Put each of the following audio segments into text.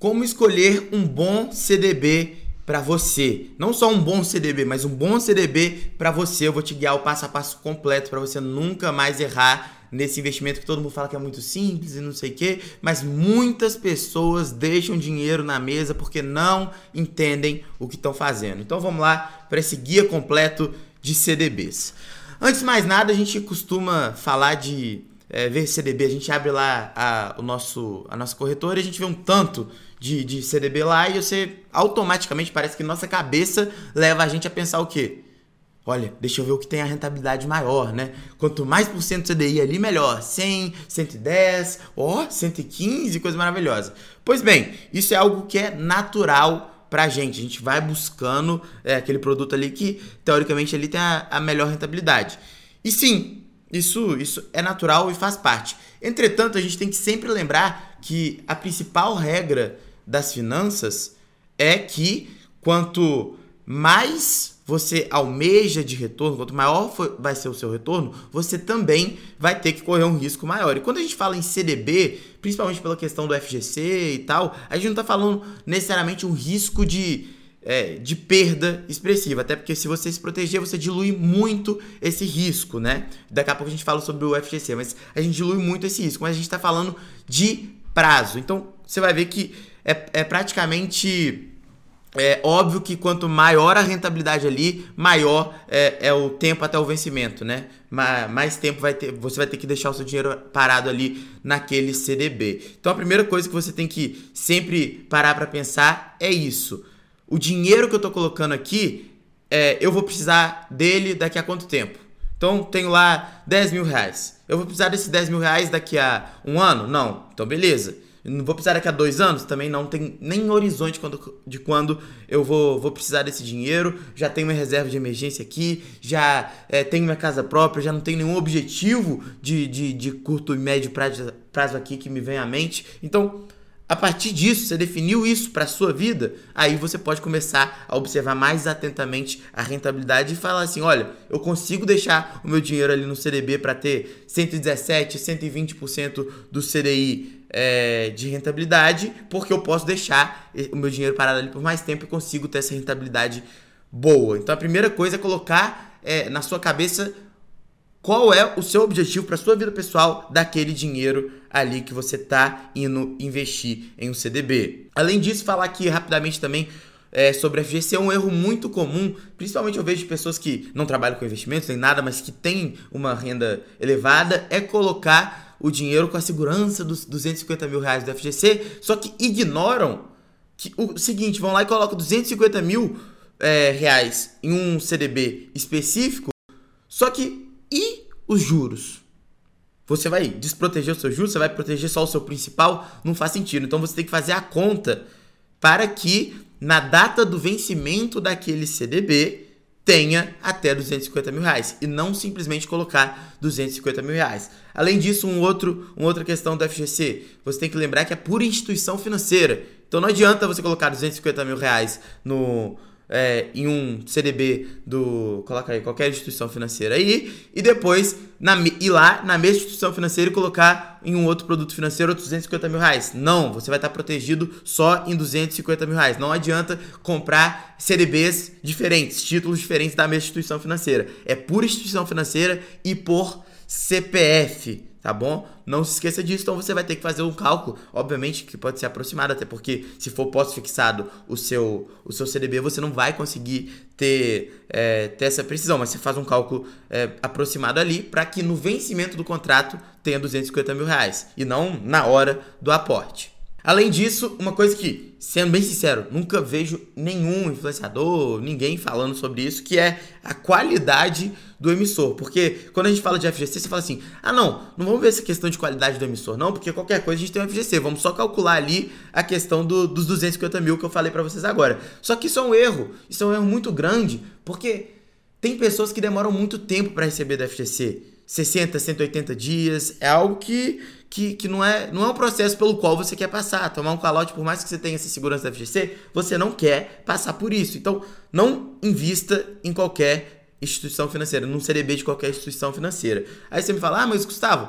Como escolher um bom CDB para você? Não só um bom CDB, mas um bom CDB para você. Eu vou te guiar o passo a passo completo para você nunca mais errar nesse investimento que todo mundo fala que é muito simples e não sei o quê, mas muitas pessoas deixam dinheiro na mesa porque não entendem o que estão fazendo. Então vamos lá para esse guia completo de CDBs. Antes de mais nada, a gente costuma falar de é, ver CDB, a gente abre lá a, o nosso, a nossa corretora e a gente vê um tanto de, de CDB lá e você automaticamente parece que nossa cabeça leva a gente a pensar o quê? Olha, deixa eu ver o que tem a rentabilidade maior, né? Quanto mais por cento CDI ali, melhor. 100, 110, ó, 115, coisa maravilhosa. Pois bem, isso é algo que é natural pra gente. A gente vai buscando é, aquele produto ali que, teoricamente, ali tem a, a melhor rentabilidade. E sim, isso, isso é natural e faz parte. Entretanto, a gente tem que sempre lembrar que a principal regra das finanças é que quanto mais você almeja de retorno, quanto maior for, vai ser o seu retorno, você também vai ter que correr um risco maior. E quando a gente fala em CDB, principalmente pela questão do FGC e tal, a gente não está falando necessariamente um risco de é, de perda expressiva. Até porque se você se proteger, você dilui muito esse risco, né? Daqui a pouco a gente fala sobre o FGC, mas a gente dilui muito esse risco. Mas a gente está falando de prazo. Então você vai ver que é, é praticamente. É óbvio que quanto maior a rentabilidade ali, maior é, é, o tempo até o vencimento, né? Mais, tempo vai ter, você vai ter que deixar o seu dinheiro parado ali naquele CDB. Então a primeira coisa que você tem que sempre parar para pensar é isso o dinheiro que eu estou colocando aqui, é, eu vou precisar dele daqui a quanto tempo? Então, tenho lá 10 mil reais. Eu vou precisar desses 10 mil reais daqui a um ano? Não. Então, beleza. Não vou precisar daqui a dois anos? Também não tem nem horizonte quando, de quando eu vou, vou precisar desse dinheiro. Já tenho minha reserva de emergência aqui, já é, tenho minha casa própria, já não tenho nenhum objetivo de, de, de curto e médio prazo, prazo aqui que me vem à mente. Então, a partir disso, você definiu isso para a sua vida, aí você pode começar a observar mais atentamente a rentabilidade e falar assim: olha, eu consigo deixar o meu dinheiro ali no CDB para ter 117, 120% do CDI é, de rentabilidade, porque eu posso deixar o meu dinheiro parado ali por mais tempo e consigo ter essa rentabilidade boa. Então a primeira coisa é colocar é, na sua cabeça qual é o seu objetivo para sua vida pessoal daquele dinheiro ali que você está indo investir em um CDB. Além disso, falar aqui rapidamente também é, sobre FGC é um erro muito comum, principalmente eu vejo pessoas que não trabalham com investimentos nem nada, mas que têm uma renda elevada, é colocar o dinheiro com a segurança dos 250 mil reais do FGC, só que ignoram que o seguinte, vão lá e colocam 250 mil é, reais em um CDB específico, só que e os juros? Você vai desproteger os seus juros, você vai proteger só o seu principal? Não faz sentido. Então você tem que fazer a conta para que na data do vencimento daquele CDB tenha até 250 mil reais e não simplesmente colocar 250 mil reais. Além disso, um outro, uma outra questão do FGC, você tem que lembrar que é por instituição financeira. Então não adianta você colocar 250 mil reais no, é, em um CDB do. Coloca aí, qualquer instituição financeira aí, e depois na, ir lá na mesma instituição financeira e colocar em um outro produto financeiro outros 250 mil reais. Não, você vai estar protegido só em 250 mil reais. Não adianta comprar CDBs diferentes, títulos diferentes da mesma instituição financeira. É por instituição financeira e por CPF tá bom? Não se esqueça disso, então você vai ter que fazer um cálculo, obviamente que pode ser aproximado, até porque se for pós-fixado o seu, o seu CDB, você não vai conseguir ter, é, ter essa precisão, mas você faz um cálculo é, aproximado ali para que no vencimento do contrato tenha 250 mil reais e não na hora do aporte. Além disso, uma coisa que, sendo bem sincero, nunca vejo nenhum influenciador, ninguém falando sobre isso, que é a qualidade do emissor. Porque quando a gente fala de FGC, você fala assim: ah, não, não vamos ver essa questão de qualidade do emissor, não, porque qualquer coisa a gente tem um FGC. Vamos só calcular ali a questão do, dos 250 mil que eu falei para vocês agora. Só que isso é um erro, isso é um erro muito grande, porque tem pessoas que demoram muito tempo para receber do FGC. 60, 180 dias, é algo que que, que não, é, não é um processo pelo qual você quer passar. Tomar um calote, por mais que você tenha essa segurança da FGC, você não quer passar por isso. Então, não invista em qualquer instituição financeira, num CDB de qualquer instituição financeira. Aí você me fala, ah, mas Gustavo,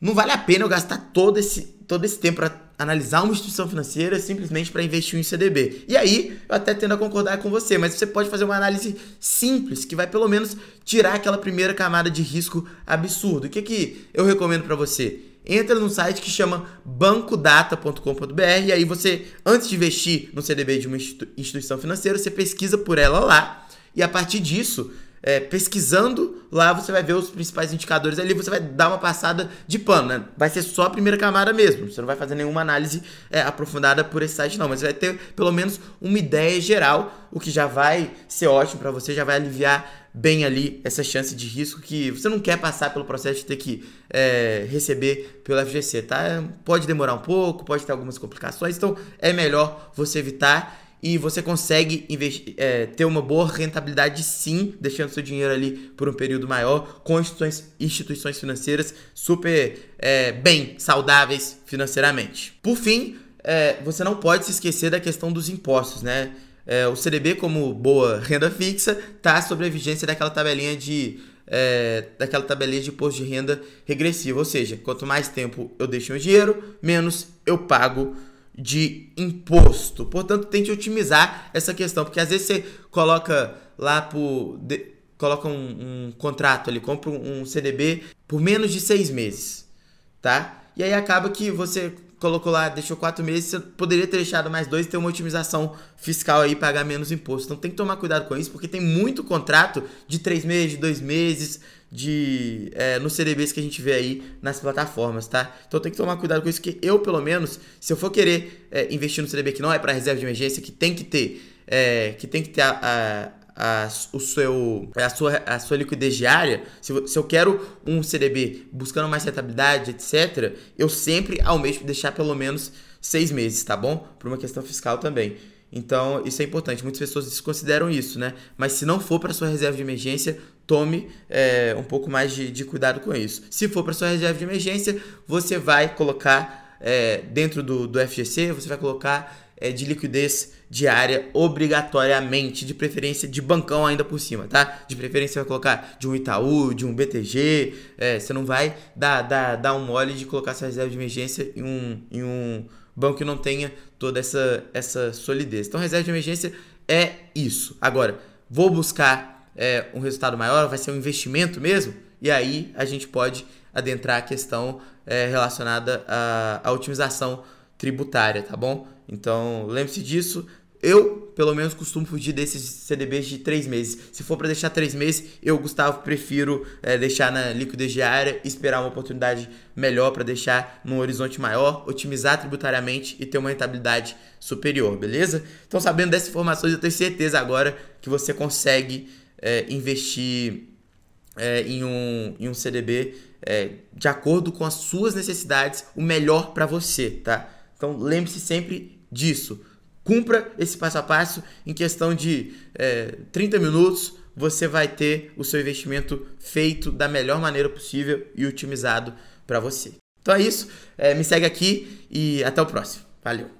não vale a pena eu gastar todo esse, todo esse tempo para analisar uma instituição financeira simplesmente para investir em CDB. E aí, eu até tendo a concordar com você, mas você pode fazer uma análise simples que vai pelo menos tirar aquela primeira camada de risco absurdo. O que, que eu recomendo para você? Entra num site que chama bancodata.com.br e aí você, antes de investir no CDB de uma instituição financeira, você pesquisa por ela lá e a partir disso é, pesquisando lá, você vai ver os principais indicadores ali, você vai dar uma passada de pano, né? Vai ser só a primeira camada mesmo, você não vai fazer nenhuma análise é, aprofundada por esse site não, mas vai ter pelo menos uma ideia geral, o que já vai ser ótimo para você, já vai aliviar bem ali essa chance de risco que você não quer passar pelo processo de ter que é, receber pelo FGC, tá? Pode demorar um pouco, pode ter algumas complicações, então é melhor você evitar e você consegue investir, é, ter uma boa rentabilidade sim, deixando seu dinheiro ali por um período maior, com instituições, instituições financeiras super é, bem saudáveis financeiramente. Por fim, é, você não pode se esquecer da questão dos impostos, né? É, o CDB, como boa renda fixa, está sob a vigência daquela tabelinha de é, daquela tabelinha de imposto de renda regressivo, ou seja, quanto mais tempo eu deixo meu dinheiro, menos eu pago de imposto. Portanto, tente otimizar essa questão, porque às vezes você coloca lá por. De, coloca um, um, contrato ali, compra um CDB por menos de seis meses, tá? E aí acaba que você colocou lá, deixou quatro meses, você poderia ter deixado mais dois e ter uma otimização fiscal aí, pagar menos imposto. Então tem que tomar cuidado com isso, porque tem muito contrato de três meses, de dois meses, de é, nos CDBs que a gente vê aí nas plataformas, tá? Então tem que tomar cuidado com isso, que eu, pelo menos, se eu for querer é, investir no CDB que não é para reserva de emergência, que tem que ter, é, que tem que ter a, a, a, o seu, a, sua, a sua liquidez diária, se, se eu quero um CDB buscando mais rentabilidade, etc., eu sempre almejo deixar pelo menos seis meses, tá bom? Por uma questão fiscal também. Então, isso é importante. Muitas pessoas desconsideram isso, né? Mas se não for para sua reserva de emergência, tome é, um pouco mais de, de, cuidado com isso. Se for para sua reserva de emergência, você vai colocar é, dentro do, do FGC, você vai colocar é, de liquidez diária obrigatoriamente, de preferência de bancão ainda por cima, tá? De preferência vai colocar de um Itaú, de um BTG, é, você não vai dar, dar, dar um mole de colocar sua reserva de emergência em um, em um banco que não tenha toda essa, essa solidez. Então, reserva de emergência é isso. Agora, vou buscar é, um resultado maior, vai ser um investimento mesmo? E aí a gente pode adentrar a questão é, relacionada à, à otimização tributária, tá bom? Então, lembre-se disso. Eu, pelo menos, costumo fugir desses CDBs de três meses. Se for para deixar três meses, eu, Gustavo, prefiro é, deixar na liquidez diária, esperar uma oportunidade melhor para deixar num horizonte maior, otimizar tributariamente e ter uma rentabilidade superior, beleza? Então, sabendo dessas informações, eu tenho certeza agora que você consegue é, investir é, em, um, em um CDB de acordo com as suas necessidades, o melhor para você, tá? Então, lembre-se sempre disso Cumpra esse passo a passo em questão de é, 30 minutos. Você vai ter o seu investimento feito da melhor maneira possível e otimizado para você. Então é isso. É, me segue aqui e até o próximo. Valeu!